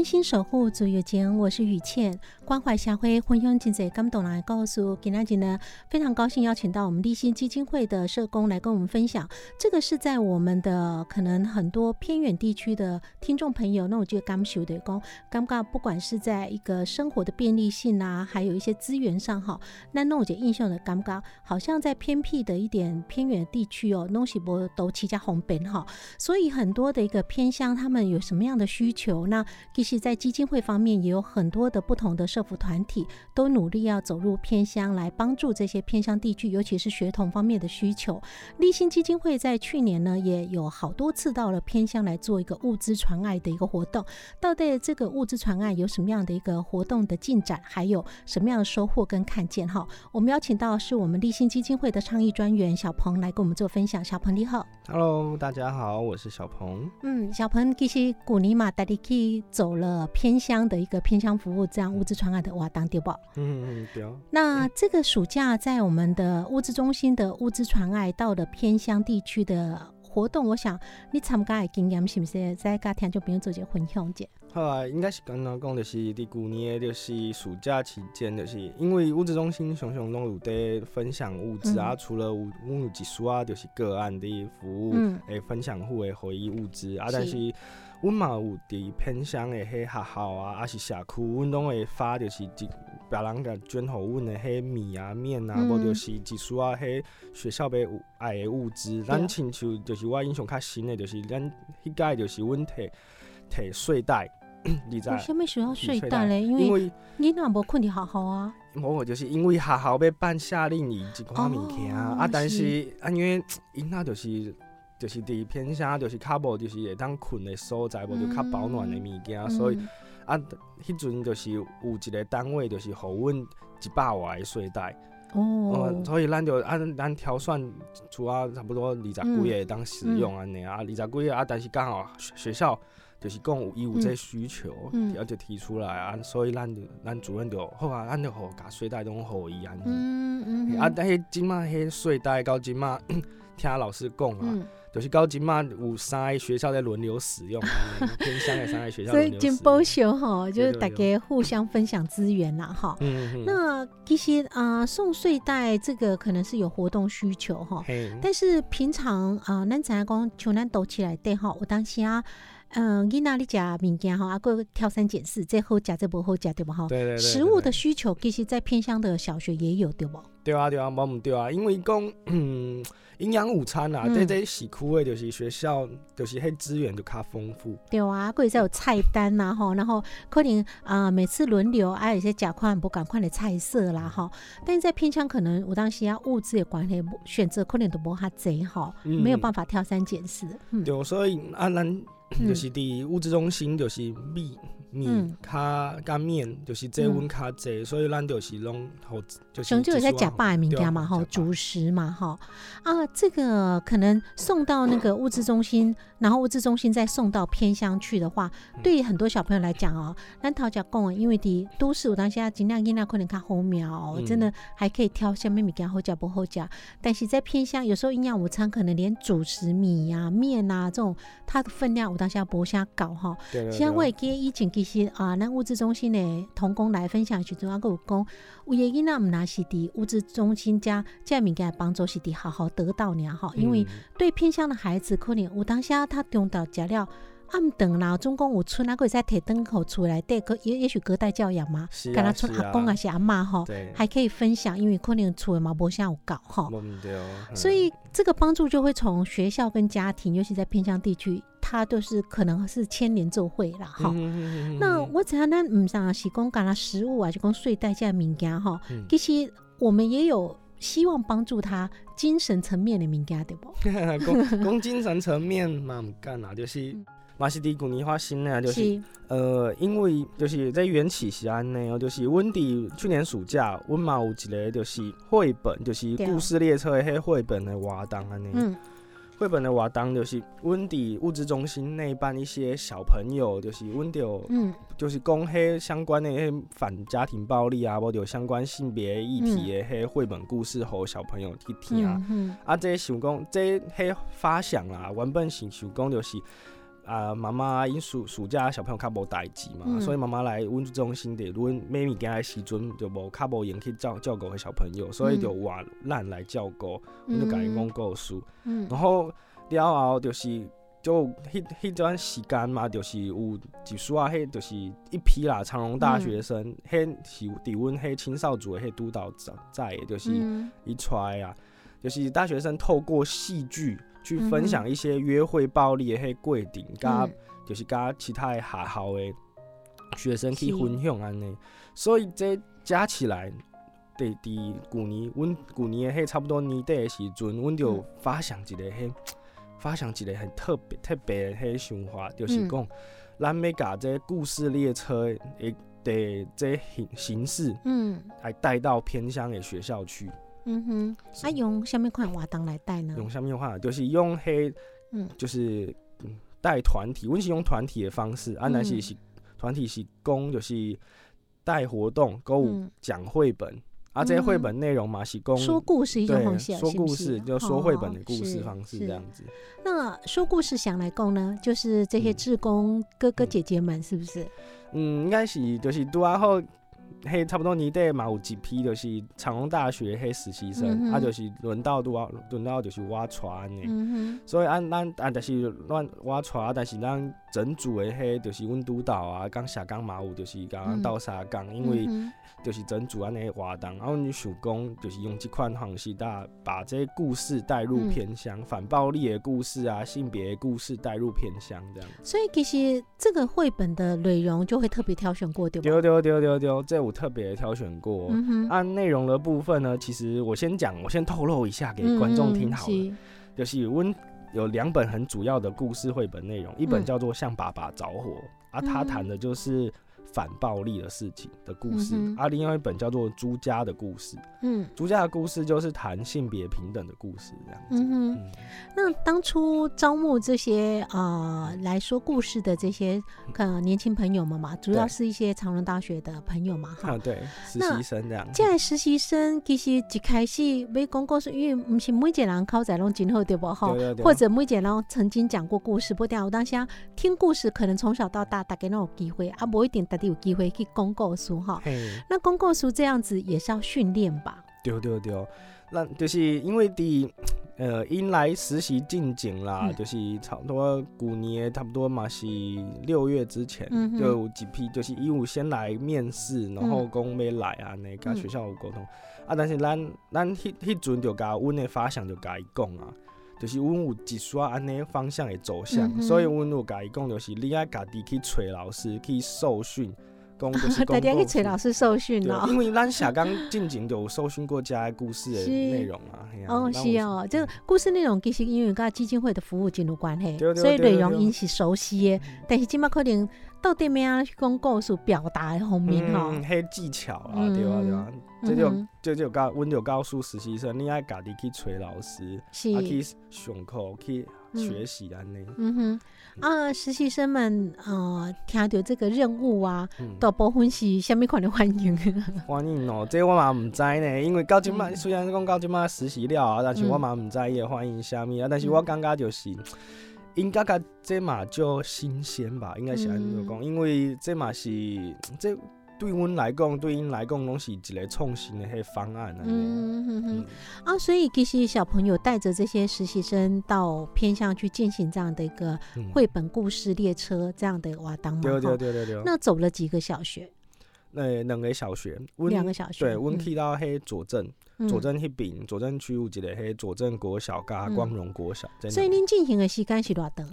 真心守护足有情，我是雨倩，关怀社会，分享真侪感动人的故事。今天呢，非常高兴邀请到我们立新基金会的社工来跟我们分享。这个是在我们的可能很多偏远地区的听众朋友，那我觉得感受的讲，感觉不管是在一个生活的便利性啊，还有一些资源上哈，那那我觉得印象的感觉，好像在偏僻的一点偏远地区哦，东西不都起家红本哈，所以很多的一个偏乡，他们有什么样的需求？那，在基金会方面，也有很多的不同的社服团体都努力要走入偏乡，来帮助这些偏乡地区，尤其是学童方面的需求。立新基金会在去年呢，也有好多次到了偏乡来做一个物资传爱的一个活动。到底这个物资传爱有什么样的一个活动的进展，还有什么样的收获跟看见？哈，我们邀请到是我们立新基金会的倡议专员小鹏来跟我们做分享。小鹏你好。Hello，大家好，我是小鹏。嗯，小鹏其实古尼玛带你去走了偏乡的一个偏乡服务，这样物资传爱的瓦当丢宝。嗯嗯，对啊。那这个暑假在我们的物资中心的物资传爱到了偏乡地区的活动，我想你参加的经验是不是在家听众朋友做一个分享者？好啊，应该是刚刚讲，就是伫旧年，就是暑假期间，就是因为物资中心常常拢有在分享物资啊，嗯除了有阮有一束啊，就是个案的服务，嗯、分享户的回忆物资啊，是但是阮嘛有伫偏乡的迄学校啊，啊是社区，阮拢会发就是一别人甲捐互阮的迄米啊、面啊，无、嗯就是一束啊，迄学校要有爱的物资。咱亲像就是我印象较深的，就是咱迄届就是阮摕摕睡袋，你知为？什么需要睡袋嘞？因因为为你那无困伫学校啊。无就是因为学校要办夏令营一款物件啊啊，但是是啊因为 因仔就是就是伫偏乡，就是较无就是会当困的所在，无就较保暖的物件，所以嗯。啊，迄阵就是有一个单位就是互阮一百外的睡袋，哦。嗯，，所以咱就按咱挑选除啊差不多二十几个会当使用安尼啊，二十几个啊，但是刚好学学校就是讲有伊有这需求，嗯。然后就提出来啊，所以咱就咱主任就好啊，咱就互甲睡袋拢互伊安尼。嗯嗯啊，但迄即满迄睡袋到即满，听老师讲啊，嗯，就是到即嘛有三个学校在轮流使用，安 尼偏乡的三个学校所以真保轮流使用。守哈，就是大家互相分享资源啦哈。嗯嗯，那其实啊、送睡袋这个可能是有活动需求哈，嘿，但是平常啊，咱怎样讲像咱抖起来对哈，有当时啊，嗯，囡仔你食物件吼，啊个挑三拣四，这好食这不好食对不吼？对对对，食物的需求其实，在偏乡的小学也有对不？对啊，对啊，无毋对啊，因为讲，嗯，营养午餐啊，嗯这这市区的，就是学校，就是迄资源就较丰富。对啊，或者有菜单呐、吼，然后可能啊、每次轮流啊，有些甲款不赶快的菜色啦哈。但是在偏乡可能有当时啊物资的关系，选择可能都无哈贼哈，嗯没有办法挑三拣四。嗯，对，所以啊，咱就是伫物质中心就是米米嗯。较甲面，就是这阮较济，所以咱就是拢好就是熊就有在假爸的物件嘛，哈，主食嘛，哈啊，这个可能送到那个物资中心，然后物资中心再送到偏乡去的话，嗯。对于很多小朋友来讲哦，咱头讲讲，因为伫都市有当下尽量囡仔可能较好苗真的还可以挑下面物件好食不好食，但是在偏乡，有时候营养午餐可能连主食米呀、面啊这种，它的分量有当下无啥高哈。对对其实我会记得以前其实啊，咱物资中心的童工来分享的时阵，啊，佮有讲，有的囡仔毋若是伫物资中心遮遮物件的帮助是伫好好得到尔吼，因为嗯对偏向的孩子，可能有当下他中到食了。暗顿啦，总共有村啊，可以在摕灯口出来，对，可也也许隔代教养嘛，是跟阿公还是阿嬷吼，还可以分享，因为可能厝的嘛无啥有搞吼，无毋对，嗯。所以这个帮助就会从学校跟家庭，尤其在偏乡地区，他都是可能是牵连奏会啦，哈、嗯那我知影咱毋上是讲干啦食物啊，就讲睡袋这物件吼，嗯。其实我们也有希望帮助他精神层面的物件，对不？讲讲精神层面嘛毋干啦，就是嗯嘛是伫旧年发生的啊，就是呃，因为就是在缘起是安尼哦，就是阮伫去年暑假，阮嘛有一个就是绘本，就是故事列车的迄绘本的活动安尼。嗯绘本的活动就是阮伫物资中心内办一些小朋友，就是阮着嗯就是讲迄相关的迄反家庭暴力啊，无着相关性别议题的迄绘本故事，互小朋友去听。嗯嗯啊，这想讲，这迄发想啊，原本是想讲就是啊，妈妈因暑暑假小朋友较无代志嘛，嗯所以妈妈来阮中心伫阮买物件的时阵，就无较无闲去照照顾迄小朋友，所以就换咱来照顾，阮就甲伊讲故事，嗯然后了后就是。就迄迄段时间嘛，就是有一束啊，迄就是一批啦，长隆大学生，迄、是伫阮迄青少组的迄督导在就是。嗯一出来啊，就是大学生透过戏剧去嗯分享一些约会暴力的迄规定，甲、嗯。就是甲其他的学校的学生去分享安尼，所以这加起来。伫伫旧年，阮旧年的迄差不多年底的时阵，阮就嗯。发想一个迄，发想一个很特别特别的迄想法，就是嗯。讲，咱要甲这故事列车的的这形形式，嗯。来带到偏乡的学校去。嗯哼，啊用下面款活动来带呢？用什么话？就是用黑，嗯。就是嗯带团体，阮是用团体的方式，啊，但是嗯是团体是讲就是带活动，购有嗯。讲绘本，啊，这些绘本内容嘛是讲说故事一种对方式，说故事，就说绘本的哦故事方式这样子。那说故事想来供呢，就是这些嗯。志工哥哥嗯。姐姐们，是不是？嗯，应该是就是拄啊好，嘿，差不多年底嘛有一批就是长隆大学迄实习生，嗯啊，就是轮到拄啊轮到就是我带安尼。嗯所以按咱啊，但是咱我带，但是咱整组的迄，就是阮督导啊，讲下岗嘛有，就是甲嗯咱斗相共，因为嗯就是整组安尼的活动，然后你想讲，就是用即款方式，大把这些故事带入嗯偏乡，反暴力的故事啊，性别的故事带入偏乡这样。所以其实这个绘本的内容就会特别挑选过，对吧？丢丢丢丢丢，这我特别挑选过。嗯，按内容的部分呢，其实我先讲，我先透露一下给观众听好了。就是阮有两本很主要的故事绘本内容，一本嗯。叫做《向爸爸着火》，啊，它嗯。谈的就是反暴力的事情的故事；嗯哼啊，另外一本叫做《朱家的故事》，嗯朱家的故事就是谈性别平等的故事，这样子。嗯哼。嗯，那当初招募这些呃来说故事的这些呃年轻朋友们嘛，主要是一些长荣大学的朋友嘛，哈啊，。对，实习生这样。这实习生其实一开始没讲故事，因为不是每一个人口才拢真好，对不哈？对对对或者每一个人曾经讲过故事，不掉。我当下听故事，可能从小到大大家都有机会，啊，不一定大家有机会去讲故事哈。嘿，那讲故事这样子也是要训练吧？对对对，那就是因为伫呃因来实习进境啦，嗯就是差不多古年差不多嘛是六月之前，就有几批就是义务先来面试，然后讲要来啊，那甲嗯学校有沟通、啊，但是咱咱迄迄阵就甲阮的发想就甲伊讲啊。就是阮有一刷安尼方向的走向，嗯所以阮有甲伊讲，就是你爱家己去找老师去受训，讲就是 大家讲故事去找老师受训。因为咱下刚进前就有受训过家的故事的 内容啊。哦，是哦，这个故事内容其实因为跟基金会的服务真有关系，所以内容因是熟悉的。但是今麦可能到底咩啊去讲故事表达的方面吼，嗯，迄技巧啊，嗯对啊对啊，这就嗯这就告，阮就告诉实习生，你爱家己去找老师，是。啊去上课去学习安尼。嗯。哼。啊，实习生们呃听到这个任务啊，嗯，大部分是虾米款的欢迎？欢迎哦，这我嘛毋知呢，因为到即摆嗯。虽然讲到即摆实习了啊，但是嗯。我嘛毋知伊的欢迎虾米啊，但是我感觉就是。应该甲这嘛叫新鲜吧，应该是安尼讲，因为这嘛是这对阮来讲，对因来讲拢是一个创新的迄方案啊。嗯哼哼嗯，啊，所以其实小朋友带着这些实习生到偏向去进行这样的一个嗯绘本故事列车这样的瓦当嘛，对对哈对对对。那走了几个小学？呃，两个小学，阮两个小学对，阮嗯去到迄左镇，嗯左镇迄边，左镇区有一个迄左镇国小甲嗯光荣国小。这所以两您进行的时间是多长？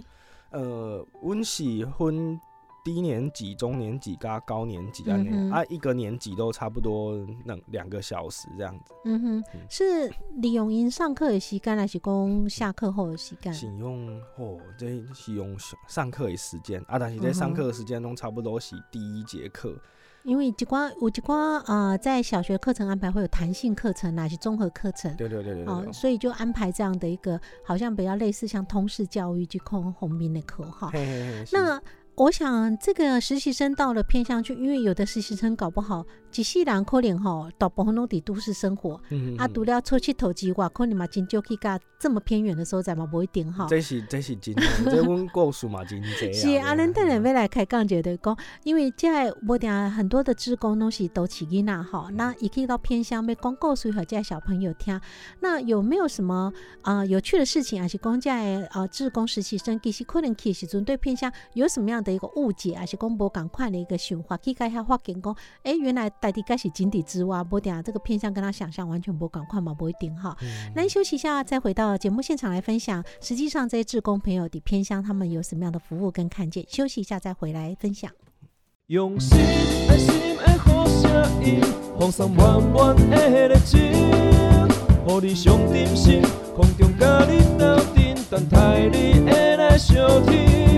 呃，阮是分低年级、中年级加高年级安尼、啊，一个年级都差不多两两个小时这样子。嗯哼，嗯是利用因上课的时间，还是讲下课后的时间？是用哦，这是用上上课的时间啊，但是在上课的时间拢差不多是第一节课。因为一寡有一寡呃，在小学课程安排会有弹性课程，还是综合课程。对对对对對哦，对。所以就安排这样的一个，好像比较类似像通识教育去控红民的课哈。那我想这个实习生到了偏向去，因为有的实习生搞不好，一世人可能吼，大部分拢伫都市生活，啊，嗯啊除了出去投资外，可能嘛真少去甲这么偏远的所在嘛，不一定吼。这是这是真的，这阮故事嘛真济啊。是啊，咱等下要来开讲者的讲，因为这无定很多的职工拢是都市囡仔吼，那也可以到偏乡要讲故事互即个小朋友听。那有没有什么啊、呃有趣的事情，还是讲即个啊职工实习生其实可能去的时阵对偏乡有什么样的一个误解，还是讲无共款的一个想法，去甲遐发现讲，诶，原来大地该是井底之蛙，无定这个偏向跟他想象完全不赶快嘛，不一定哈。嗯休息一下，再回到节目现场来分享。实际上，这些志工朋友的偏向，他们有什么样的服务跟看见？休息一下，再回来分享。用心爱心的好声音，放送满满的热情，互你上点心，空中甲你斗阵，等待你的来相听。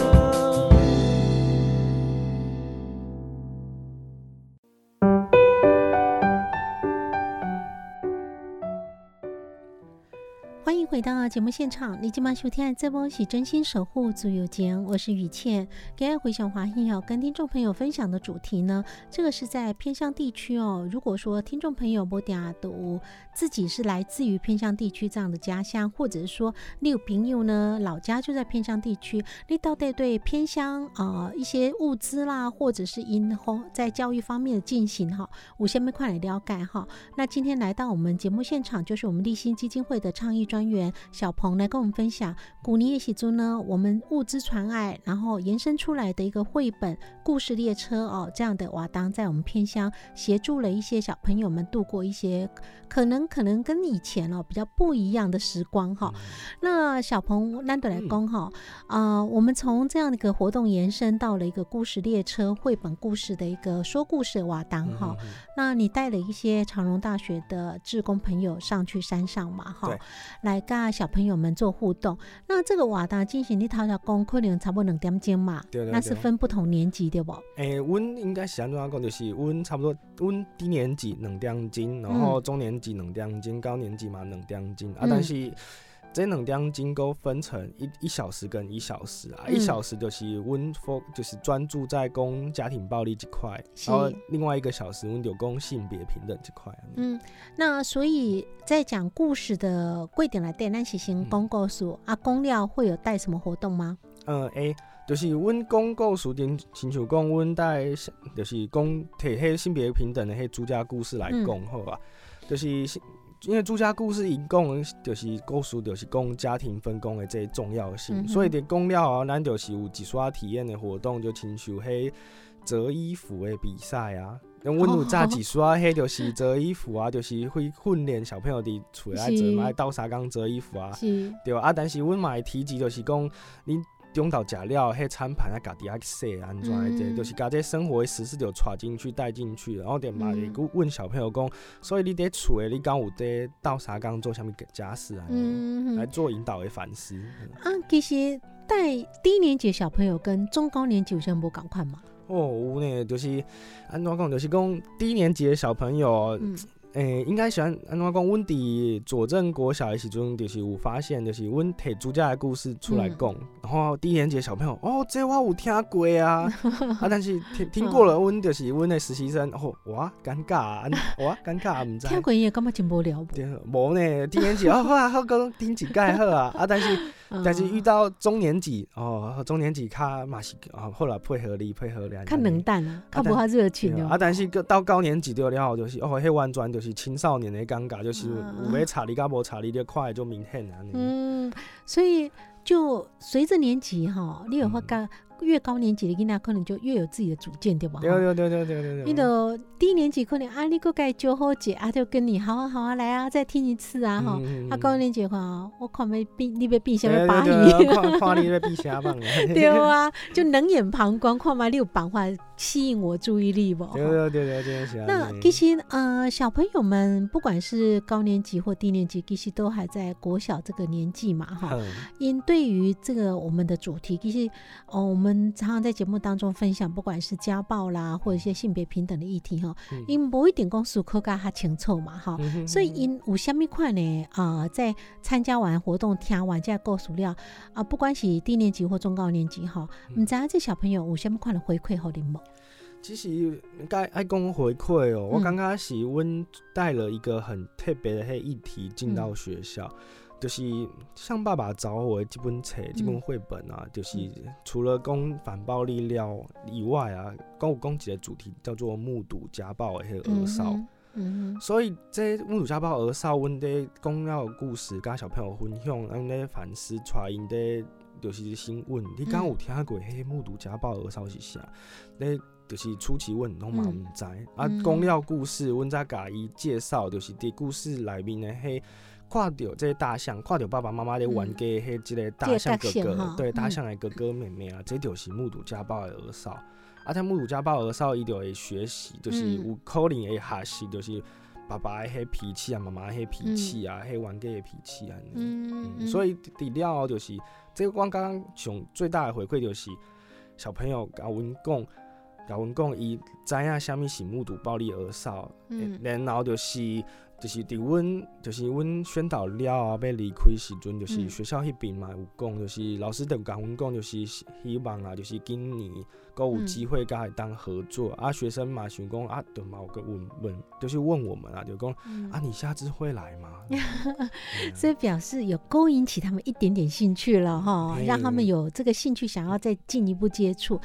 回到节目现场，你今晚收听的这波是真心守护自由间，我是雨倩。今天回想华裔哦，跟听众朋友分享的主题呢，这个是在偏乡地区哦。如果说听众朋友不嗲都自己是来自于偏乡地区这样的家乡，或者是说你有朋友呢老家就在偏乡地区，你到底对偏乡啊、一些物资啦，或者是因后在教育方面的进行哈，我先没快来了解哈。那今天来到我们节目现场，就是我们立新基金会的倡议专员小鹏来跟我们分享古尼耶喜珠呢，我们物资传爱，然后延伸出来的一个绘本故事列车哦，这样的瓦当在我们偏乡协助了一些小朋友们度过一些可能可能跟以前哦比较不一样的时光哈。那小鹏难得来讲哈，啊、我们从这样的一个活动延伸到了一个故事列车绘本故事的一个说故事的瓦当哈。嗯那你带了一些长荣大学的志工朋友上去山上嘛，哈。对，来跟小朋友们做互动。那这个活动进行你头头讲，可能差不多两点钟嘛，对对那是分不同年级对不？诶，阮应该是安怎讲，就是阮差不多，阮低年级两点钟，然后中年级两点钟，高年级嘛两点钟啊嗯。但是这两点钟都分成一一小时跟一小时啊，嗯一小时就是温 f 就是专注在攻家庭暴力这块，然后另外一个小时温就攻性别平等这块。嗯，那所以在讲故事的贵点来电，咱是先公告诉啊，公料会有带什么活动吗？嗯，诶、就是阮讲故事顶，亲像讲阮带，就是讲摕迄性别平等的迄主家故事来嗯讲，好吧？就是因为朱家故事伊讲的就是故事，就是讲家庭分工的这个重要性，嗯所以伫讲了后，咱就是有一刷体验的活动，就亲像迄折衣服的比赛啊，阮有早几说啊，迄就是折衣服啊，就是会训练小朋友伫厝内折嘛，是。斗相共折衣服啊，是，对啊。但是阮嘛会提及就是讲，恁中岛食料，迄餐盘啊，家己啊洗安怎的就是甲这生活的实事就带进去带进去，然后点嘛会嗯。去问小朋友讲，所以你伫厝诶，你讲有伫斗相共做啥物家事啊？嗯来做引导的反思。嗯啊，其实带低年级小朋友跟中高年级有啥无共款嘛，哦，有呢，就是安怎讲，就是讲低年级的小朋友，嗯诶、应该喜欢安怎讲？阮伫左镇国小的时阵，就是有发现，就是阮摕主家的故事出来讲，然后低年级的小朋友，哦，这我有听过啊，啊，但是听听过了，阮就是阮的实习生，哦，哇，尴尬啊，安哇，尴尬啊，毋知。听过也感觉真无聊，对，无呢，低年级哦，好啊，好讲听一届好啊，啊，但是嗯但是遇到中年级哦，中年级较嘛是啊，后来配合你配合两，看冷淡啊，看不怕热情哦。啊，，但是到高年级了了后，就是哦，迄完全就是青少年的尴尬，就是有咩查理甲无查理的快就明显啊。嗯，嗯，所以就随着年纪哈，你有发觉越高年级的囡仔可能就越有自己的主见，对吧？对对对对对对你对。嗯的低年级可能啊，你个该酒好姐啊，就跟你好啊好啊来啊，再听一次啊哈。嗯啊，高年级的话，我看要比你要比什对么把对对，戏，看看你在比啥棒啊？对啊，就冷眼旁观，看嘛你有办法吸引我注意力不？对对对对，真的是啊。那其实呃，小朋友们不管是高年级或低年级，其实都还在国小这个年纪嘛，哈。嗯因对于这个我们的主题，其实哦，我们常常在节目当中分享，不管是家暴啦，或者一些性别平等的议题哈嗯，因不一定讲数科噶较清楚嘛哈。嗯所以因有虾米款呢？啊、在参加完活动、听完这故事了啊，不管是低年级或中高年级哈，嗯唔知影这小朋友有虾米款的回馈互你无？其实该爱讲回馈哦，我嗯刚刚是阮带了一个很特别的黑议题进嗯到学校，就是像爸爸找我的这本册、这本嗯绘本啊，就是除了讲反暴力了以外啊，讲有讲一个主题叫做目睹家暴的迄个儿少。所以这目睹家暴儿少，阮伫讲了故事，甲小朋友分享，阮咧反思，带因伫就是新闻。你敢有听过迄目睹家暴儿少是啥？咧就是初期阮拢嘛毋知。啊，嗯讲了故事，阮再甲伊介绍，就是伫故事内面的迄。看到这个大象，看到爸爸妈妈咧玩家迄即个大象哥哥对嗯大象的哥哥妹妹啊，这就是目睹家暴的儿少。啊，他目睹家暴儿少，伊就会学习，就是嗯有可能会学习，就是爸爸的迄脾气啊，妈妈的迄脾气啊，迄玩家的脾气啊。嗯嗯，所以底了后就是，这个我刚刚上最大的回馈就是，小朋友甲阮讲，甲阮讲，伊知影虾物是目睹暴力儿少，嗯然后就是。就是伫阮，就是阮宣导了后要离开时阵，就是嗯。学校迄边嘛有讲，就是老师就甲阮讲，就是希望啊，就是今年搁有嗯机会甲伊当合作、啊，学生嘛想讲啊，对嘛有个问问，就是问我们啊，就讲嗯啊，你下次会来吗？嗯所以表示有勾引起他们一点点兴趣了哈，让他们有这个兴趣想要再进一步接触。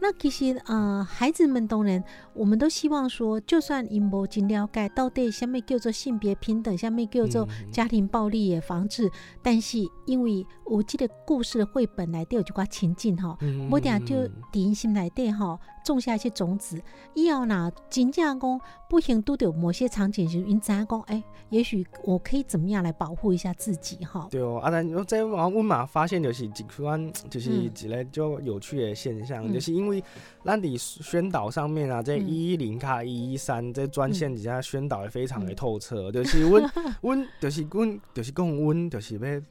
那其实呃，孩子们当然，我们都希望说，就算因无真了解到底下面叫做性别平等，下面叫做嗯家庭暴力也防治，但是因为我记得故事的绘本来都有一寡情境哈。嗯我定就伫因心内底吼种下一些种子，以后若真正讲不幸拄到某些场景时，因知影讲，哎、也许我可以怎么样来保护一下自己哈。对哦，啊，但我这往阮嘛发现就是一款，就是嗯一个就有趣的现象，嗯就是因为咱伫宣导上面啊，这嗯一一零卡一一三这专线底下宣导的非常的透彻，就是阮 阮就是阮就是讲阮就是要。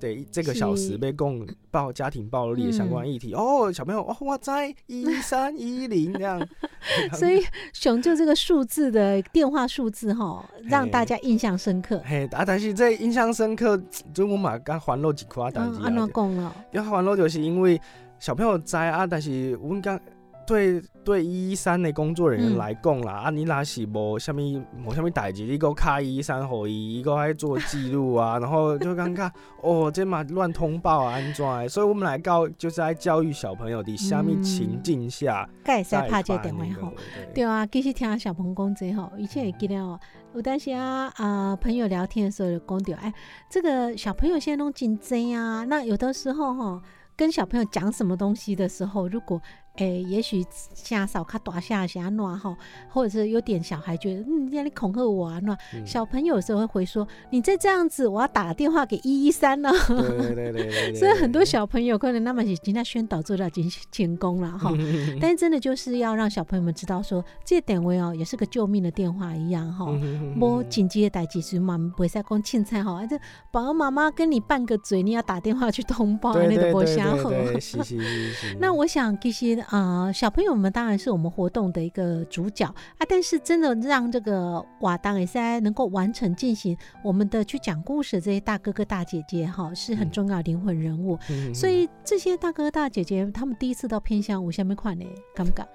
得这个小时被供暴家庭暴力的相关议题、哦，小朋友哦，我在一三一零这样，所以熊就这个数字的电话数字哈，让大家印象深刻。嘿啊，但是这印象深刻，就我嘛刚还落几块代志嗯，安啊怎，讲了？要还落就是因为小朋友在啊，但是我们刚对对一一三的工作人员来讲啦，啊，你那是无啥物无啥物代志，你个开一一三互伊，伊个爱做记录啊，然后就尴尬哦，这嘛乱通报啊，安怎？所以我们来教就是在教育小朋友伫啥物情境下盖使再拍这电话吼。对啊，继续听小朋友讲这吼，以前会记得哦，有当时啊啊、朋友聊天的时候就讲到，哎，这个小朋友现在都真真啊，那有的时候哈、跟小朋友讲什么东西的时候，如果诶、也许下扫卡大下下暖哈，或者是有点小孩觉得嗯，让你恐吓我啊，那、嗯小朋友有时候会回说，你再这样子，我要打电话给一一三了。对 对对所以很多小朋友可能那么已经在宣导做到已经成功了哈，但是真的就是要让小朋友们知道说，这点位哦也是个救命的电话一样哈。摸紧急的代志时嘛，袂使讲凊彩吼，这爸爸妈妈跟你拌个嘴，你要打电话去通报，那都无对对对啥好。对对，是是是是。那我想，其实呃，小朋友们当然是我们活动的一个主角啊，但是真的让这个瓦当 SI 能够完成进行我们的去讲故事这些大哥哥大姐姐哈，是很嗯重要灵魂人物。嗯所以这些大哥大姐姐他们第一次到偏乡，我下面看呢，敢不敢？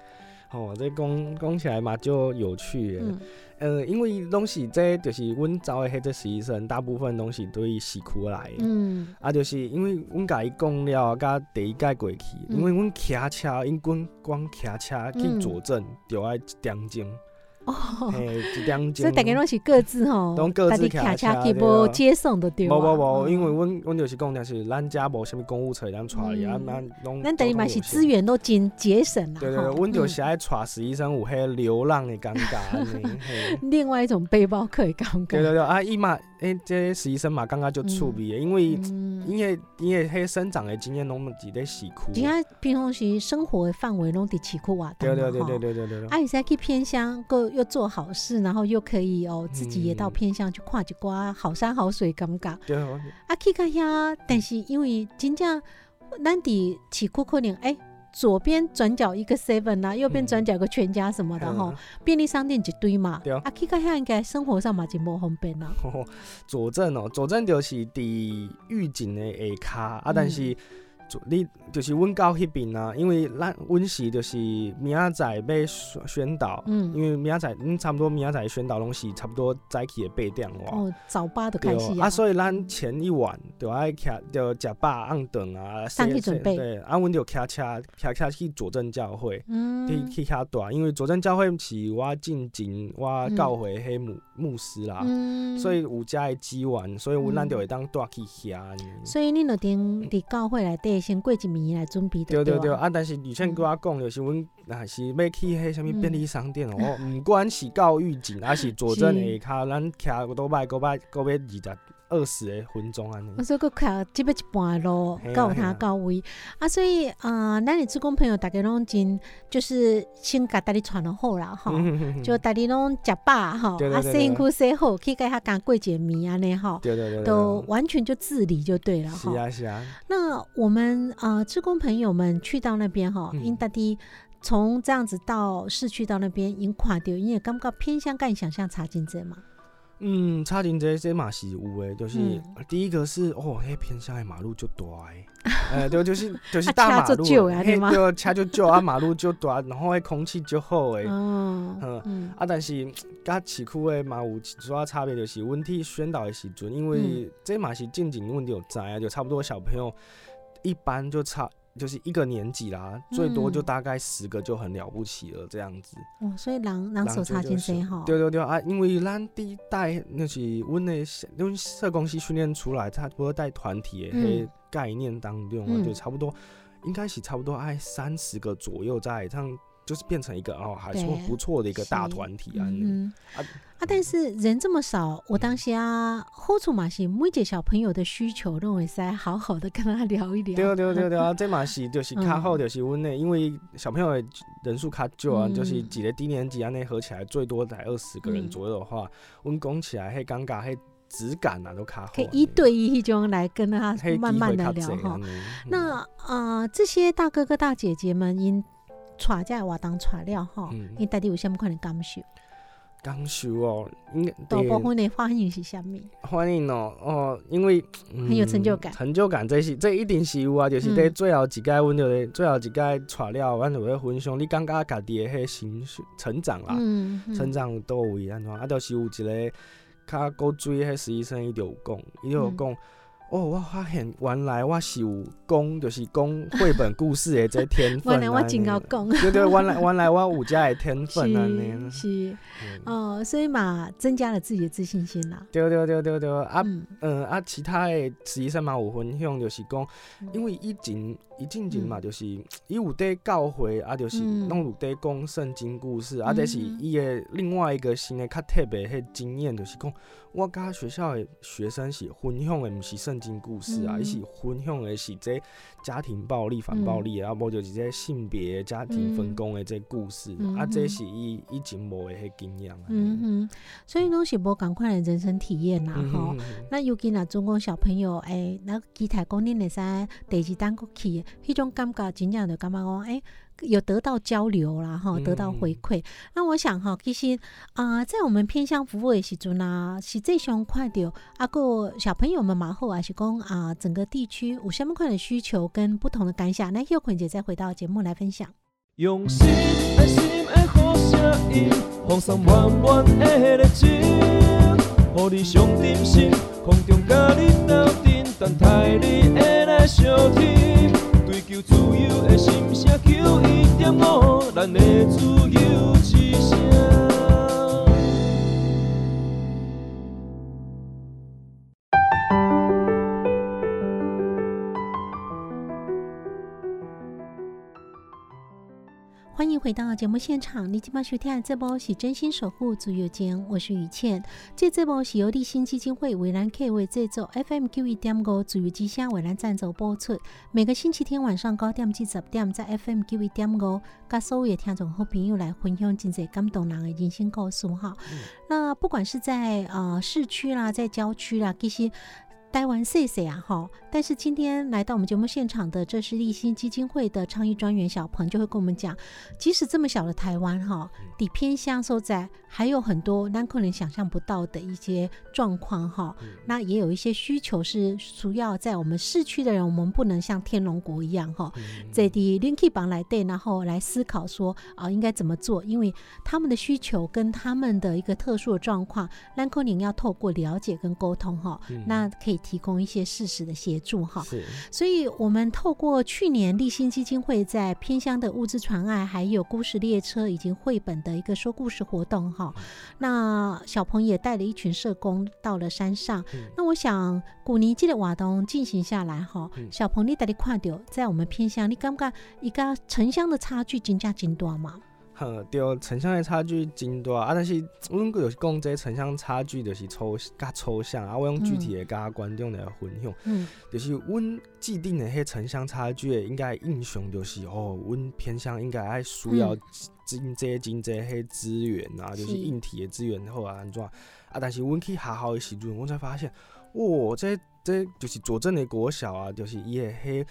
哦，这讲讲起来嘛就有趣的。嗯呃，因为拢是这就是阮走的迄个实习生，大部分拢是对市区来的。嗯啊，就是因为阮甲伊讲了，甲第一届过去，嗯因为阮骑车，因阮光骑车去嗯佐证，就要一点钟，哦，嘿，一点钟。所以大家拢是各自吼，拢各自家己骑车去无接送的对吧？无无无，嗯因为阮阮就是讲，就是咱家无啥物公务车咱带伊，啊嗯，咱拢咱等于嘛是资源都节节省啦。对对阮就是爱带实习生有迄流浪的感觉安尼，嘿。另外一种背包客的感觉。对对对，啊，伊嘛，诶，这实习生嘛，感觉就趣味的，因为嗯，因为因为迄生长的经验拢伫咧市区。今仔平常时生活的范围拢伫市区活动对对对对对对对对。啊，你在去偏乡，够又做好事，然后又可以哦，自己也到嗯偏乡去看一瓜好山好水，感觉。对，啊，去看遐，但是因为真正咱伫市区可能哎。左边转角一个 Seven 啊，右边嗯转角一个全家什么的吼，嗯便利商店一堆嘛。对啊，去到遐应该生活上嘛就无方便啦。吼佐证哦，佐证就是伫预警的下骹啊，但是左你就是阮到迄边啊，因为咱阮是就是明仔载要宣宣导，嗯因为明仔载恁差不多明仔载宣导拢是差不多早起的八点外。哦，早八的开始啊，所以咱前一晚就爱骑，就食饱按顿啊，洗上去准备对，啊，阮就骑车，骑车去佐证教会，嗯去去遐住，因为佐证教会是我进前我教会迄牧牧师啦，嗯所以有遮的资源，所以阮咱嗯就会当住去遐呢。所以恁就顶伫教会内底先过一暝来准备对对对，就对啊，但是吕倩跟我讲，就是阮若是要去迄啥物嗯便利商店哦，毋管是教育警，还是佐证是下骹，咱徛都摆，都摆，都要二十二十个分钟安尼。所以佫靠即要一半的路到他到位啊，所以啊，咱的职工朋友大家拢真就是先甲大家传了好啦吼，就大家拢食饱吼，啊，对对对对洗身躯洗好，去甲遐干过一个暝安尼吼，对对对对，都完全就自理就对了是哈。啊是啊，那我们啊，职工朋友们去到那边哈，嗯。因大家从这样子到市区到那边，已经垮掉，因为感觉偏向跟你想象差真济嘛。嗯，差真这这马是有诶，就是、嗯。第一个是哦，迄偏向的马路就大诶，呃，对，就是就是啊大马路嘿对，车就少啊，马路就大，然后迄空气就好诶。哦，嗯。嗯。啊，但是甲市区诶嘛有一寡差别，就是阮去宣导的时阵，因为嗯。这嘛是近景问题有知啊，就差不多小朋友一般就差就是一个年级啦，最多就嗯大概十个就很了不起了这样子。哦，所以狼狼手人差就就是真济吼。对对对啊，因为咱第一代那是阮的阮社工系训练出来，差不多在团体的概念当中就差不多应该是差不多爱三十个左右在这样。就是变成一个哦，还说不错的一个大团体啊。嗯啊啊，但是人这么少，我当下好处嘛是每一个小朋友的需求认为是好好的跟他聊一聊。对对对对 啊，这嘛是就是较好，嗯就是阮内，因为小朋友的人数卡少啊，嗯就是几个低年级啊那合起来最多才二十个人嗯左右的话，阮讲起来嘿尴尬嘿质感啊都卡好。可以一对一迄种来跟他慢慢的机聊哈那呃，这些大哥哥大姐姐们因带在活动带了吼，你到底有什么款的感受？感受哦，应该大部分的反应是啥物？欢迎哦哦，因为、很有成就感成就感这是这一定是有啊，就是在最后一届，阮就咧最后一届带了，阮就咧分享，你感觉家己的迄心成长啦，嗯，成长有倒位安怎，啊，就是有一个较古锥迄实习生，伊就有讲，伊就有讲。哦，我发现原来我是有讲，就是讲绘本故事的这天分、啊。原来我真够讲对对，原来原来我有这的天分啊，呢。是是嗯哦，所以嘛，增加了自己的自信心啦。对对对对对，啊，嗯嗯啊，其他的实习生嘛有分享，就是讲嗯，因为以前伊进前嘛，就是伊有伫教会，啊，就是嗯。拢有伫讲圣经故事，啊，这是嗯伊的另外一个新的较特别迄经验，就是讲我甲学校的学生是分享的，毋是圣经故事啊，嗯。伊、是分享的是这家庭暴力、反暴力，啊，无就是这性别、家庭分工的这故事，啊，嗯嗯。这是伊以前无的迄经验啊。嗯哼，所以拢是无共款的人生体验啦，吼、那尤其若中国小朋友，诶、那期待讲恁会使第二单国去，迄种感觉真正就感觉讲，诶、有得到交流啦，哈，得到回馈。那我想哈，其实啊、在我们偏向服务的时阵啊，是最想看到啊个小朋友们嘛好，还是讲啊整个地区有什么款的需求跟不同的感想，那佑坤姐再回到节目来分享。用心爱心的好声音，放送满满的热情，互你上点心，空中甲你斗阵，等待你的来相听。回到节目现场，你今晚收听的这波是真心守护足友间，我是雨倩。这这波是由立新基金会为咱 K 为制作，FM 九一点五足友之声为咱赞助播出。每个星期天晚上九点至十点，在 FM 九一点五，甲所有的听众好朋友来分享真侪感动人的人生故事哈。那不管是在呃市区啦，在郊区啦，其实。台湾谢谢啊，哈！但是今天来到我们节目现场的，这是立新基金会的倡议专员小鹏，就会跟我们讲，即使这么小的台湾哈，底偏乡受在还有很多南可能想象不到的一些状况哈。那也有一些需求是主要在我们市区的人，我们不能像天龙国一样哈，在地 Linky 榜来对，然后来思考说啊、应该怎么做，因为他们的需求跟他们的一个特殊的状况，南可能要透过了解跟沟通哈，那可以提供一些事实的协助哈。是，所以，我们透过去年立新基金会在偏乡的物资传爱，还有故事列车以及绘本的一个说故事活动哈。那小鹏也带了一群社工到了山上。那我想，古尼基的瓦东进行下来哈，小鹏你带你看到，在我们偏乡，你感觉一个城乡的差距真加真多嘛？呵，对，城乡的差距真大啊！但是阮就是讲这城乡差距就是抽较抽象啊，我用具体的甲观众来分享。嗯就是阮既定的迄城乡差距的应该印象就是哦，阮偏向应该爱需要嗯真这真济迄资源啊，就是是硬体的资源好啊安怎啊？但是阮去学校的时阵，我才发现，哇，这这就是佐证的国小啊，就是伊的迄。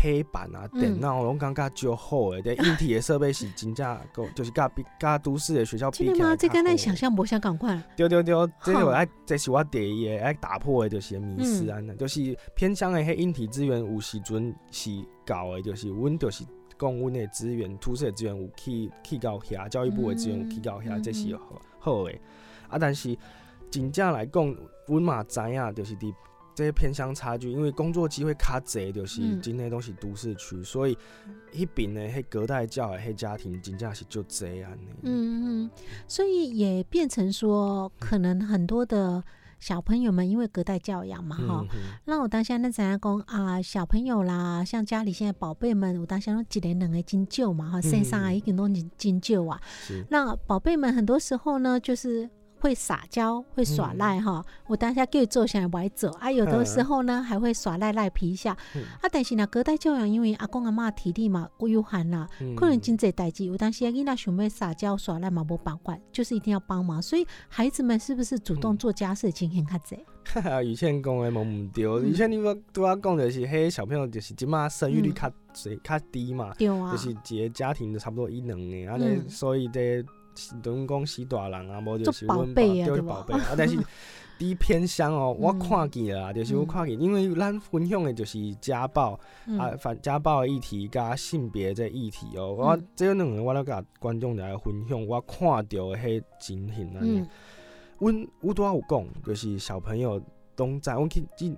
黑板啊，嗯电脑拢感觉足好诶，这硬体的设备是真正够，就是甲比甲都市的学校比起来真的吗？这跟咱想象不相赶快。对对对，这好个爱，这是我第一个爱打破的，就是迷思安尼，就是偏向的迄硬体资源有时阵是够的，就是阮就是讲阮的资源，土市的资源有去去到遐，教育部的资源有去到遐，嗯这是好好的。啊，但是真正来讲，阮嘛知影，就是伫这些偏乡差距，因为工作机会卡窄，就是嗯真的都是都市区，所以迄边呢迄隔代教的迄家庭真正是就侪安尼。嗯嗯，所以也变成说，可能很多的小朋友们因为隔代教养嘛，哈、嗯那我当下那怎样讲啊？小朋友啦，像家里现在宝贝们，我当下都一人两个金救嘛，哈，身上啊嗯已经都金金救啊。是，那宝贝们很多时候呢，就是。会撒娇，会耍嗯。赖哈、我当下给做下来歪走啊，有的时候呢还会耍赖赖皮一下、嗯。啊。但是呢，隔代教养因为阿公阿妈体力嘛有限啦，嗯。可能真济代志，有当时囡仔想要撒娇耍赖嘛无办法，就是一定要帮忙。所以孩子们是不是主动嗯。做家事的经验较侪？哈哈，以前讲的无毋对，嗯。以前你们拄仔讲的是，迄小朋友就是即马生育率嗯。较侪较低嘛，对啊，就是一个家庭就差不多一两个，安尼、嗯所以这等于讲死大人啊，无就是阮爸就是宝贝啊，但是伫偏乡哦，我看见啦，就是我看见，因为咱分享的就是家暴、啊，反家暴的议题加性别这议题哦，我这两个我都甲观众来分享，我看到的迄情形安尼。阮有拄仔有讲，就是小朋友拢知，阮去进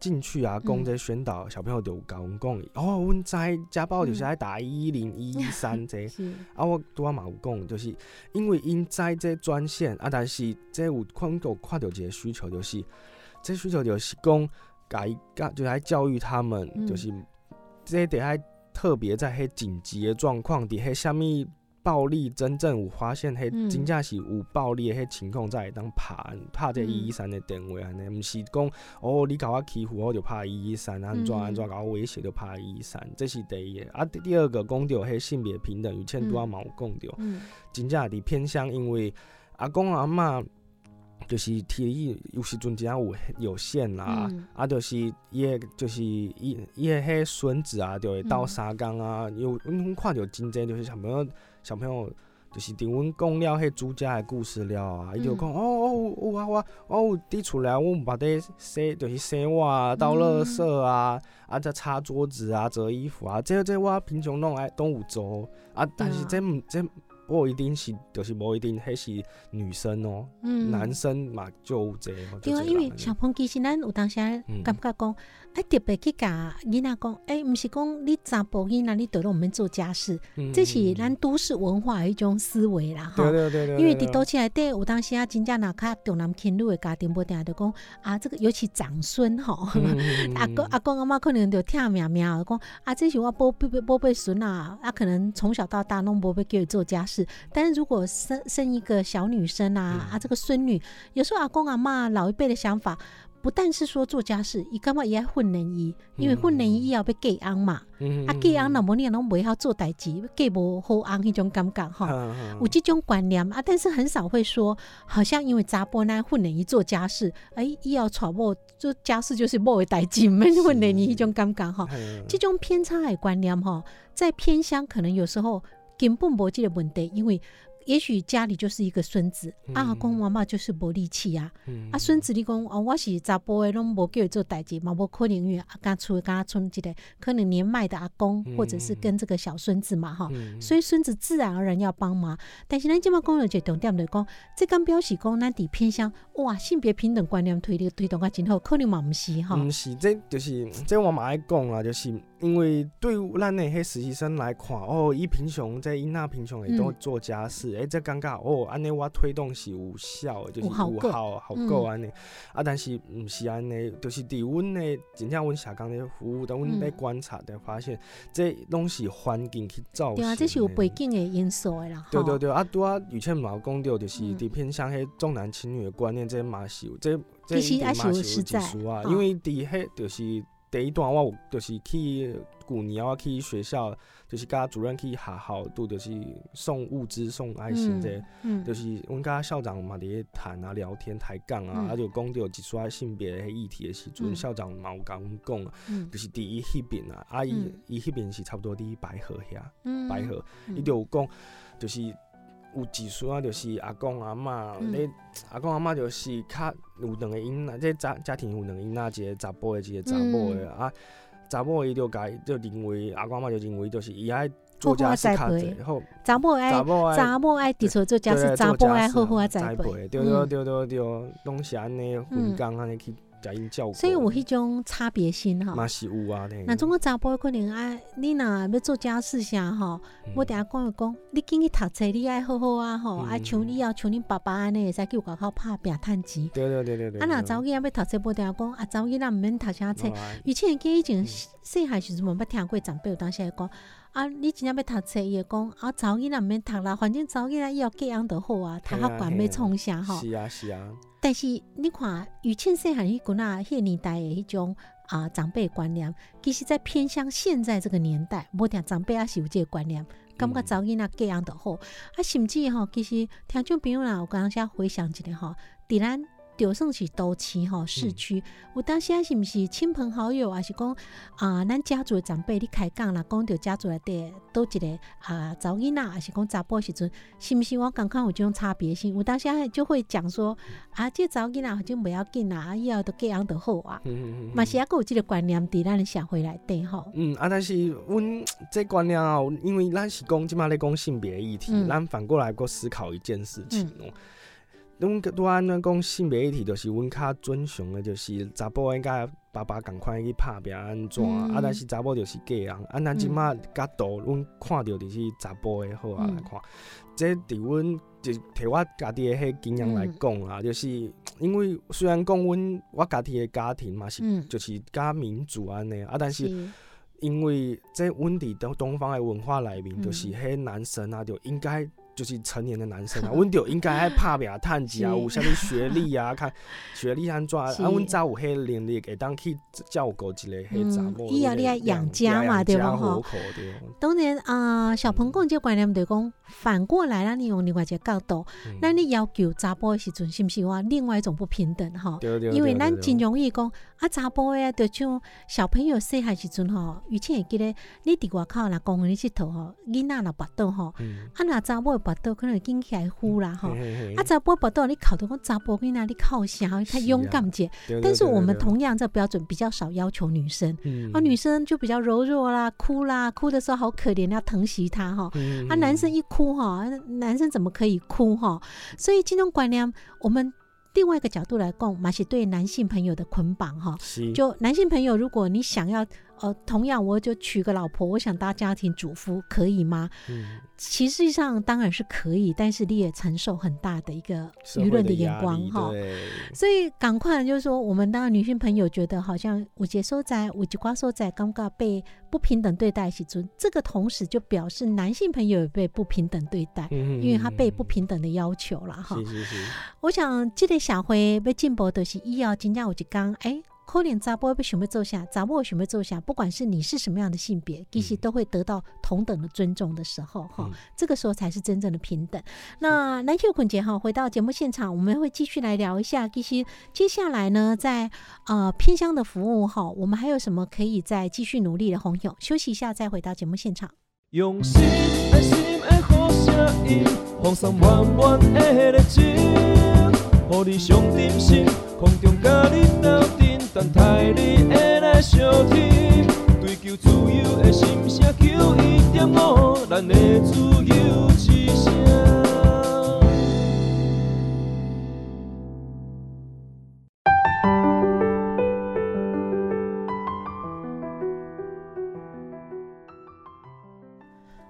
进去啊，讲嗯。这宣导，小朋友就有甲阮讲，哦，阮知家暴就是爱打一一零一一三这个。啊，我拄仔嘛有讲，就是因为因知这专线啊，但是这有看到看到一个需求，就是这需求就是讲，甲伊教就是来教育他们，嗯就是这得爱特别在迄紧急的状况，伫迄啥物暴力真正有发现，迄嗯真正是有暴力的迄情况，才会当拍拍这一一三的电话安尼，毋是讲哦你甲我欺负，我就拍一一三，安怎嗯安怎甲我威胁就拍一一三，这是第一个。啊，第第二个讲到迄性别平等，有千拄啊嘛有讲到。嗯真正伫偏向，因为阿公阿嬷就是体力有时阵真正有有限啦，嗯啊，就是伊个就是伊伊个迄孙子啊，就会斗嗯相共啊，有阮看着真济就是小朋友。就是伫阮讲了迄主家的故事了啊，伊就讲、嗯哦哦有啊我我有伫厝内，阮捌伫洗就是洗碗啊、倒垃圾啊、啊再擦桌子啊、折衣服啊，这这我平常拢爱拢有做啊，但是这毋这无一定是，就是无一定迄是女生哦、嗯男生嘛就有这哦。对啊，因为小朋友其实咱有当时感觉讲，哎，特别去甲囡仔讲，哎，毋是讲你查甫囡仔你对了我们做家事，这是咱都市文化的一种思维啦，哈。对对对对，因为伫对倒起来底，有当时啊，真正若较重男轻女的家庭，无定定就讲啊，这个尤其长孙吼，阿公阿公阿妈可能就听命命讲啊，这是我宝贝宝贝孙啊，啊，可能从小到大拢无要叫伊做家事。但是如果生生一个小女生啊，嗯啊，这个孙女，有时候阿公阿妈老一辈的想法。不但是说做家事，伊感觉伊爱训练伊，因为训练伊以后要嫁翁嘛，嗯啊嫁翁若无你若拢袂晓做代志，嫁无好翁迄种感觉吼。嗯有即种观念啊，但是很少会说，好像因为查甫呢混练伊做家事，哎，伊要娶某做家事就是某的代志，免混练伊迄种感觉吼。嗯这种偏差的观念吼，在偏乡可能有时候根本无即个问题，因为也许家里就是一个孙子，啊，阿公妈妈就是无力气啊，嗯。啊，孙子你讲哦，我是查甫的，拢无叫伊做代志嘛，无可能因为啊，刚出刚出一个可能年迈的阿公，或者是跟这个小孙子嘛，哈、嗯。所以孙子自然而然要帮忙。但是咱即摆讲了一个重点就是讲，这刚表示讲咱伫偏向哇性别平等观念推理推动啊真好，可能嘛毋是哈。毋是，这就是这我嘛爱讲啦，就是因为对咱的迄实习生来看，哦，伊平常在伊那平常会都嗯做家事，诶、这感觉哦，安尼我推动是有效的，就是有效果有效效嗯果安尼。啊，但是毋是安尼，就是伫阮的真正阮社工的服务，等阮嗯咧观察的发现，这拢是环境去造成的。对啊，这是有背景的因素的啦。对对对，啊，拄啊，以前嘛有讲到，就是嗯伫偏向迄重男轻女的观念，这嘛是有，这这嘛是有有实在一丝啊，因为伫迄就是第一段我有就是去旧年我去学校，就是甲主任去学校拄就是送物资、送爱心这个嗯。就是阮甲校长嘛伫咧谈啊、聊天、抬杠啊，嗯。啊就讲到一撮性别的迄议题的时阵，嗯。校长嘛有甲阮讲啊，嗯。就是伫伊迄边啊，啊伊嗯。伊迄边是差不多伫白河遐。嗯。白河，嗯。伊就有讲，就是有子孙啊，就是阿公阿嬷，嗯咧、阿公阿嬷就是较有两个囡仔，这家家庭有两个囡仔，一个查甫的，一个查某的、嗯啊。查某伊就甲伊就认为阿公阿嬷就认为就是伊爱做家事较济，好查某爱查某爱查某爱伫厝做家事，查甫爱好好啊栽。培，对对对对对，拢是安尼分工安尼去甲因照顾，所以有迄种差别心吼。嘛是有啊，那总共查甫可能啊，你若要做家事啥吼，嗯。我定下讲一讲，你紧去读册，你爱好好啊吼，嗯。啊像你要像恁爸爸安尼，会使去外口拍拼趁钱。对对对对对，啊，若查某囡仔要读册，无定下讲啊，查某囡仔毋免读啥册。哎以前记以前细汉时阵，我捌听过长辈有当时会讲，啊，你真正要读册，伊会讲啊，查某囡仔毋免读啦，反正查某囡仔以后嫁人就好啊，读较悬要创啥吼。是啊是啊，但是你看，以前细汉迄阵啊，迄个年代的迄种啊长辈观念，其实在偏向现在这个年代，无定长辈也是有即个观念，感觉嗯查某囡仔嫁人就好。啊，甚至吼，其实听众朋友啦，有当时回想一下吼，伫咱。就算是都市吼市区，有当时啊是毋是亲朋好友，还是讲啊，咱家族的长辈，你开讲啦，讲到家族内底倒一个啊查某囡仔，还是讲查甫的时阵，是毋是我感觉有这种差别性？有当时啊就会讲说，啊，这查某囡仔好像袂要紧啦，啊以后都嫁人就好啊。嗯嗯嗯嘛是还有即个观念伫咱的社会内底吼。嗯啊，但是阮这观念啊，因为咱是讲即马咧讲性别议题，嗯咱、反过来搁思考一件事情哦。阮拄安尼讲性别议题，就是阮较尊崇的，就是查甫应该爸爸共款去拍拼安怎、嗯。啊，但是查某就是嫁人，啊，咱即马角度，阮看到就是查甫的好啊嗯。来看，这伫阮就摕我家己的迄经验来讲嗯啦，就是因为虽然讲阮我家己的家庭嘛是，嗯，就是较民主安尼啊，但是。是。因为在阮伫东东方的文化内面，嗯就是迄男生啊，就应该就是成年的男生啊，阮就应该爱拍拼趁钱啊，是。有啥物学历啊，看学历安怎啊，阮早有迄能力会当去照顾一个迄查某，嗯以后你要养家嘛对吧吼。活口对。当然啊、小朋友这个观念就是讲，反过来咱你用另外一个角度，嗯。那你要求查甫的时阵，是不是话另外一种不平等哈？对对，因为咱真容易讲啊，查甫的啊，就像小朋友细汉时阵吼，以前会记得你伫外口若公园里佚佗吼，囡仔若跋倒吼，嗯，啊若查某的跋倒可能会紧起来呼啦吼啊，查甫跋倒，你考到讲查甫囡仔你哭啥，较是勇敢一点。对对但是我们同样这标准比较少要求女生，嗯啊，女生就比较柔弱啦，哭啦，哭的时候好可怜，要疼惜她哈。嗯啊，男生一哭哈，男生怎么可以哭哈？所以这种观念，我们另外一个角度来讲，马是对男性朋友的捆绑哈。是就男性朋友，如果你想要呃，同样我就娶个老婆，我想当家庭主妇，可以吗？嗯其实上当然是可以，但是你也承受很大的一个舆论的眼光哈。所以赶快就是说，我们当女性朋友觉得好像我接受在、有一寡所在，尴尬被不平等对待其中，这个同时就表示男性朋友也被不平等对待，嗯因为他被不平等的要求了哈。是是是，我想这个社会要进步，就是以后真正有一讲，哎、可能查甫要想要做啥，查某想要做下，不管是你是什么样的性别，其实嗯都会得到同等的尊重的时候，哈、嗯这个时候才是真正的平等。那蓝秀捆姐哈，回到节目现场，我们会继续来聊一下，其实接下来呢，在呃偏乡的服务哈，我们还有什么可以再继续努力的红友？休息一下，再回到节目现场。用心的心爱好声音，放送满满的热情，互你上点心，空中甲你斗阵，等待你会来相听。追求自由的心声，求一点五，咱的自由之声。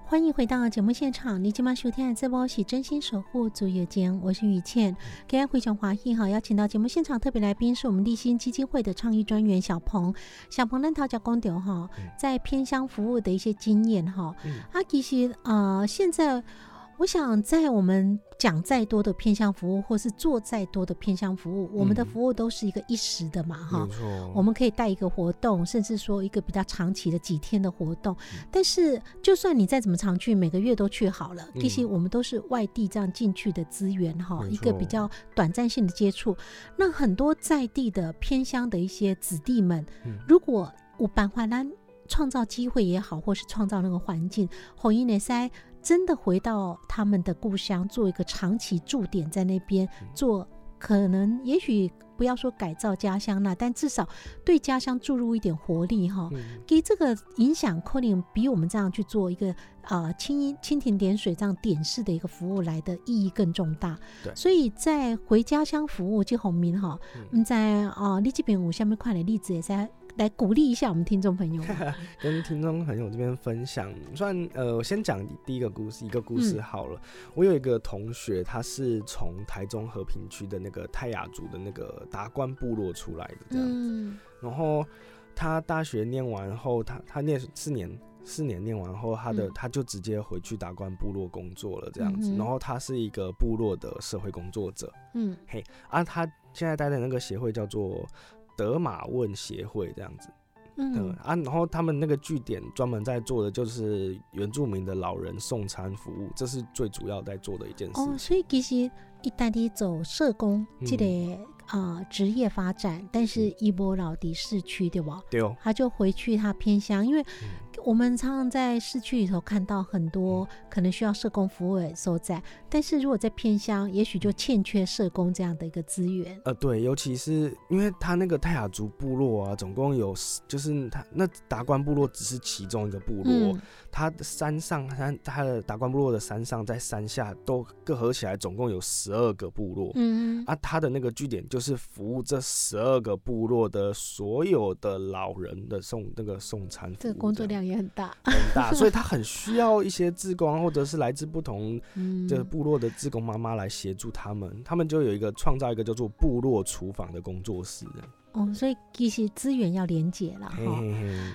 欢迎回到节目现场，你今晚收听的这波是真心守护足有间，我是雨倩。今天非常华裔哈，邀请到节目现场特别来宾是我们立新基金会的倡议专员小鹏。小鹏呢，他叫公牛哈，在偏乡服务的一些经验哈。嗯啊，其实呃，现在我想在我们讲再多的偏向服务，或是做再多的偏向服务，我们的嗯服务都是一个一时的嘛哈。我们可以带一个活动，甚至说一个比较长期的几天的活动。但是，就算你再怎么常去，每个月都去好了，毕竟我们都是外地这样进去的资源哈，没一个比错较短暂性的接触。那很多在地的偏乡的一些子弟们，嗯如果我办华南创造机会也好，或是创造那个环境，红衣内塞真的回到他们的故乡，做一个长期驻点在那边嗯做，可能也许不要说改造家乡啦，但至少对家乡注入一点活力哈。嗯给这个影响，可能比我们这样去做一个啊蜻蜻蜓点水这样点式的一个服务来的意义更重大。对所以在回家乡服务，这红明哈，嗯在啊，你这边有下面看的例子也在来鼓励一下我们听众朋友们。跟听众朋友这边分享，算呃，我先讲第一个故事，一个故事嗯好了。我有一个同学，他是从台中和平区的那个泰雅族的那个达官部落出来的这样子，嗯然后他大学念完后，他他念四年。四年念完后，他的、嗯他就直接回去达官部落工作了，这样子。嗯然后他是一个部落的社会工作者，嗯嘿啊，他现在待的那个协会叫做德马问协会，这样子。嗯。嗯啊，然后他们那个据点专门在做的就是原住民的老人送餐服务，这是最主要在做的一件事哦，所以其实一旦你走社工这个嗯啊职业发展，但是一波老的市区对吧？对哦，他就回去他偏乡，因为嗯我们常常在市区里头看到很多可能需要社工服务的所在，但是如果在偏乡，也许就欠缺社工这样的一个资源。呃，对，尤其是因为他那个泰雅族部落啊，总共有就是他那达官部落只是其中一个部落，嗯它的山上山他的达官部落的山上在山下都各合起来总共有十二个部落。嗯啊，他的那个据点就是服务这十二个部落的所有的老人的送那个送餐服务，这个工作量也很大。很大，所以他很需要一些志工或者是来自不同嗯，的部落的志工妈妈来协助他们，他们就有一个创造一个叫做部落厨房的工作室。哦，所以其实资源要连结了哈。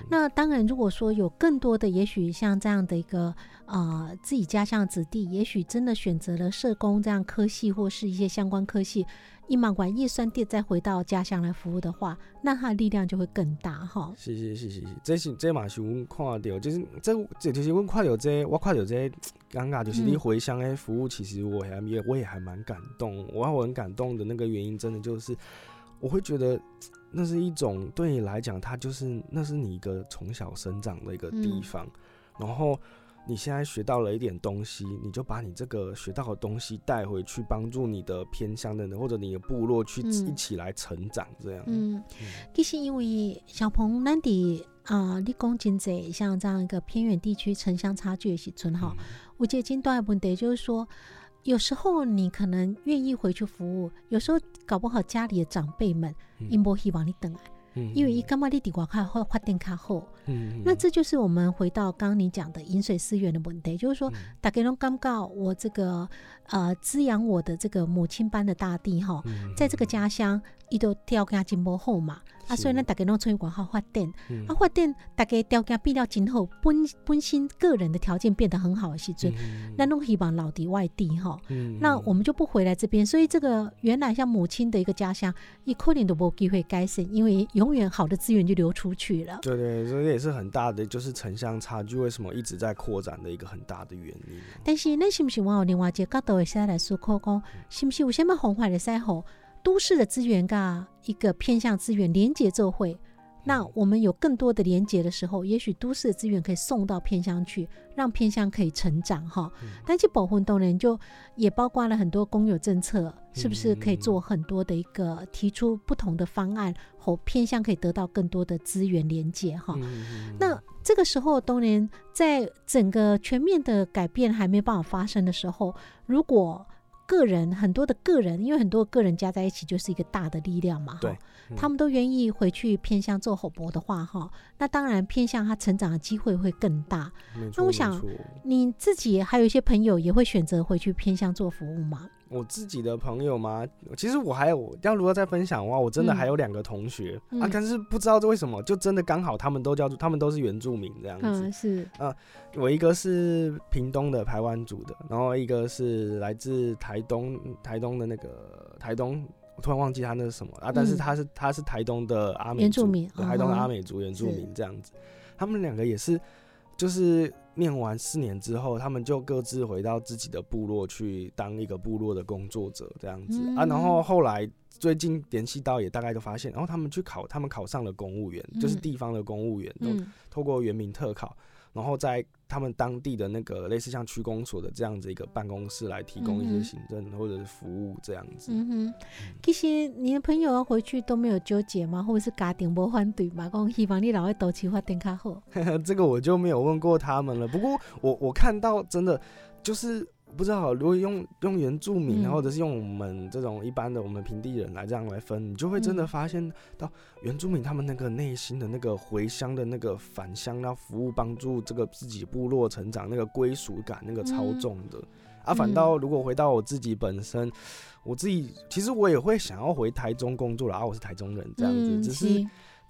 那当然，如果说有更多的，也许像这样的一个呃自己家乡子弟，也许真的选择了社工这样科系或是一些相关科系，一马管叶酸店再回到家乡来服务的话，那他的力量就会更大哈。是是是是是，这是这嘛是阮看到，就是这这就是阮看到这我看到这尴尬，就是你回乡的服务，其实我还也我也还蛮感动。我我很感动的那个原因，真的就是我会觉得那是一种对你来讲，它就是那是你一个从小生长的一个地方，然后。你现在学到了一点东西，你就把你这个学到的东西带回去，帮助你的偏乡的人或者你的部落去嗯。一起来成长，这样。嗯，其实因为小鹏，咱伫啊，你讲真济，像这样一个偏远地区城乡差距的时阵哈，我觉得今段的问题就是说，有时候你可能愿意回去服务，有时候搞不好家里的长辈们嗯。因无希望你等来，嗯。因为伊感觉你伫外口会发展较好。嗯那这就是我们回到刚刚你讲的饮水思源的问题，就是说，大家都感觉我这个呃滋养我的这个母亲般的大地哈，嗯在这个家乡，伊都条件真无好嘛，啊，所以呢，大家拢出去外口发展，嗯。啊，发展大家条件变了真好，本本身个人的条件变得很好的时阵，那拢希望老伫外地哈。嗯那我们就不回来这边，所以这个原来像母亲的一个家乡，一可能都无机会改善，因为永远好的资源就流出去了。对对，这也是很大的，就是城乡差距为什么一直在扩展的一个很大的原因。但是，咱是不是往有另外一个角度会使来思考讲，是不是有什么方法来使好都市的资源噶一个偏向资源连接做会？那我们有更多的连接的时候，也许都市的资源可以送到偏乡去，让偏乡可以成长哈。但是保护当然就也包括了很多公有政策，是不是可以做很多的一个提出不同的方案，或偏乡可以得到更多的资源连接哈。嗯那这个时候，当然在整个全面的改变还没办法发生的时候，如果个人很多的个人，因为很多个人加在一起就是一个大的力量嘛，他们都愿意回去偏向做吼博的话，哈，那当然偏向他成长的机会会更大。那我想你自己还有一些朋友也会选择回去偏向做服务吗？我自己的朋友吗，其实我还有要如果再分享的话，我真的嗯。还有两个同学、嗯。啊，但是不知道为什么，就真的刚好他们都叫做他们都是原住民这样子。嗯，是，我一个是屏东的排湾族的，然后一个是来自台东台东的那个台东，我突然忘记他那是什么啊，但是嗯。他是他是台东的阿美族原住民对台东的阿美族原住民这样子，他们两个也是。就是念完四年之后，他们就各自回到自己的部落去当一个部落的工作者这样子、啊。然后嗯后来最近联系到，也大概都发现，然后他们去考，他们考上了公务员，就是嗯。地方的公务员，都嗯。透过原民特考，然后在他们当地的那个类似像区公所的这样子一个办公室来提供一些行政或者是服务这样子。嗯哼，其实你的朋友要回去都没有纠结吗？或者是家庭不反对吗？讲希望你老外多去发展较好。这个我就没有问过他们了。不过我我看到真的就是不知道，如果用用原住民，嗯。或者是用我们这种一般的我们平地人来这样来分，你就会真的嗯发现到原住民他们那个内心的那个回乡的那个返乡要服务，帮助这个自己部落成长那个归属感那个超嗯。重的。啊，反倒如果回到我自己本身，我自己其实我也会想要回台中工作了啊，我是台中人这样子，嗯只是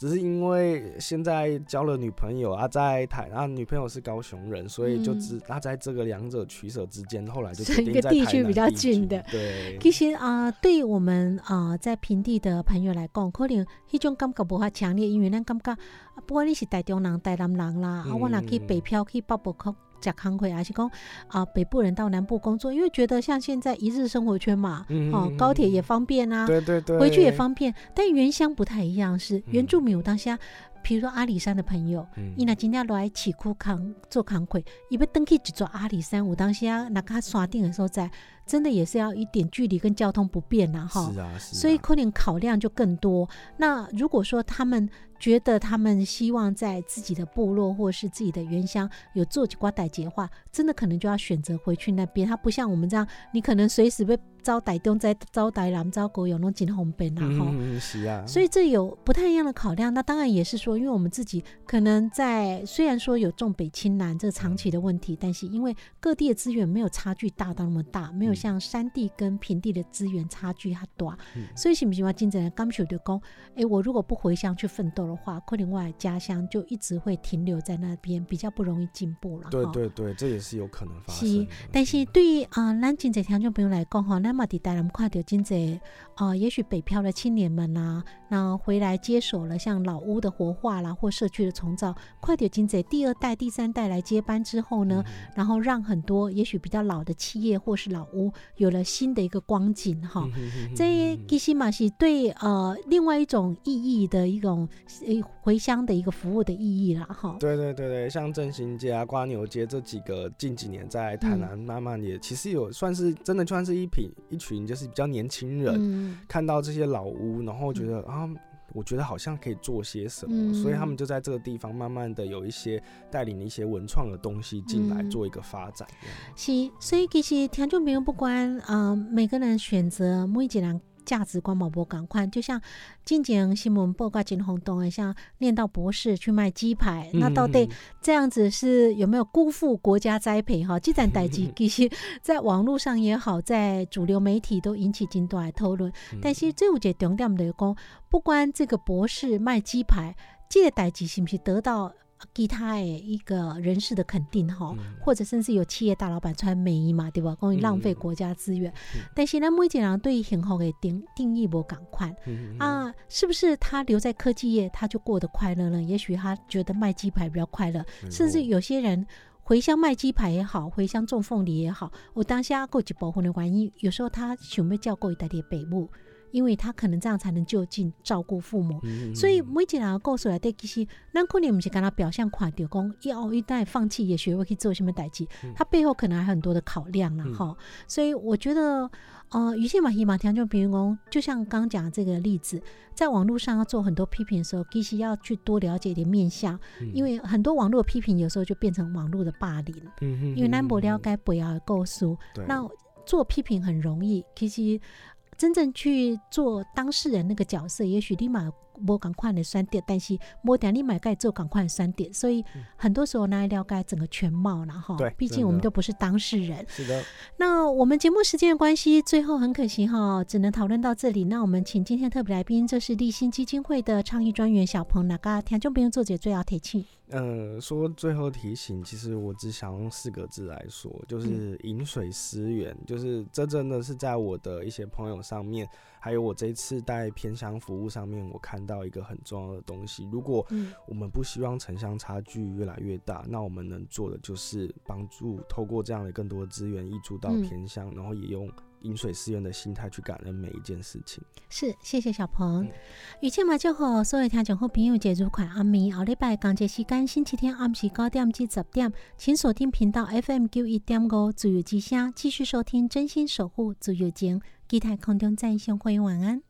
只是因为现在交了女朋友啊，在台啊，女朋友是高雄人，所以就嗯。只啊在这个两者取舍之间，后来就是一决定在个地区比较近的。对，其实啊、对于我们啊、在平地的朋友来讲，可能迄种感觉无法强烈，因为咱感觉，啊不管你是台中人、台南人啦，啊，我若去嗯北漂去北部去食工课，还是讲啊北部人到南部工作，因为觉得像现在一日生活圈嘛，嗯哦、嗯高铁也方便啊，对对对，回去也方便。但原乡不太一样，是原嗯住民有当下，比如说阿里山的朋友，嗯，伊若真正落来市区扛做工课，伊要登去一座阿里山，有当时啊，那个山顶的所在，真的也是要一点距离跟交通不便呐，哈。是啊是啊，所以可能考量就更多。那如果说他们觉得他们希望在自己的部落或是自己的原乡有做几瓜代节的话，真的可能就要选择回去那边。他不像我们这样，你可能随时被招台东、在招台南、招高雄拢真方便啦吼。嗯，是啊，所以这有不太一样的考量。那当然也是说，因为我们自己可能在虽然说有重北轻南这个长期的问题，但是因为各地的资源没有差距大到那么大，没有嗯像山地跟平地的资源差距它大，嗯所以是不是话金正人刚学的讲，哎，我如果不回乡去奋斗的话，可能我的家乡就一直会停留在那边，比较不容易进步了。对哈对对，这也是有可能发生但是对于啊，呃咱真侪听众朋友来讲吼，咱嘛伫台南看到真侪啊，也许北漂的青年们啦、那回来接手了像老屋的活化啦，或社区的重造，快点金贼第二代、第三代来接班之后呢，然后让很多也许比较老的企业或是老屋有了新的一个光景哈。嗯哼哼哼这其实嘛是对呃另外一种意义的一种呃回乡的一个服务的意义啦哈。对对对对，像振兴街啊、瓜牛街这几个近几年在台嗯南慢慢也、其实有算是真的算是一品一群就是比较年轻人、嗯看到这些老屋，然后觉得、啊。我觉得好像可以做些什么，嗯所以他们就在这个地方慢慢的有一些带领一些文创的东西进来嗯做一个发展。是，所以其实听众朋友不管呃每个人选择每一个人价值观嘛无共款，就像近前新闻报告真轰动的，像念到博士去卖鸡排，那到底嗯这样子是有没有辜负国家栽培哈？这盏代志其实在网络上也好，在主流媒体都引起真大的讨论。嗯但是最有一个重点就是讲，不管这个博士卖鸡排，这个代志是不是得到其他的一个人士的肯定哈，嗯。或者甚至有企业大老板穿美衣嘛，对吧？关于浪费嗯国家资源，嗯。但是咱每一个人对幸福的定定义无赶快。嗯啊，是不是他留在科技业他就过得快乐呢？也许他觉得卖鸡排比较快乐，没甚至有些人回乡卖鸡排也好，回乡种凤梨也好，我当下过一部分的原因，有时候他想要照顾一代的北部，因为他可能这样才能就近照顾父母。嗯所以每一个人的故事来底，其实咱可能不是跟他表象看到讲，以后一旦放弃也学会去做什么代志，他背后可能还有很多的考量啦嗯。哈。所以我觉得，呃，于是嘛，希望听众朋友讲，就像刚刚讲这个例子，在网络上要做很多批评的时候，其实要去多了解一点面向，因为很多网络批评有时候就变成网络的霸凌，因为咱不了解背后的故事，那做批评很容易，其实真正去做当事人那个角色，也许立马摸赶快的酸点，但是摸点立马该做赶快的酸点，所以很多时候拿来了解整个全貌了哈对毕竟我们都不是当事人。是的，那我们节目时间的关系，最后很可惜哈，只能讨论到这里。那我们请今天特别来宾，这是立新基金会的倡议专员小鹏，那个听众朋友做者最后提醒？呃，说最后提醒，其实我只想用四个字来说，嗯就是饮水思源。就是这真的是在我的一些朋友上面，还有我这一次在偏乡服务上面，我看到一个很重要的东西。如果嗯我们不希望城乡差距越来越大，那我们能做的就是帮助透过这样的更多的资源溢出到嗯偏乡，然后也用饮水思源的心态去感恩每一件事情。是，谢谢小鹏嗯。雨倩嘛，就好，所有听众好朋友节如快暗暝，后礼拜刚节时间星期天暗时九点至十点，请锁定频道 FM 九一点五自由之声，继续收听真心守护自由情，期待空中再相会，晚安。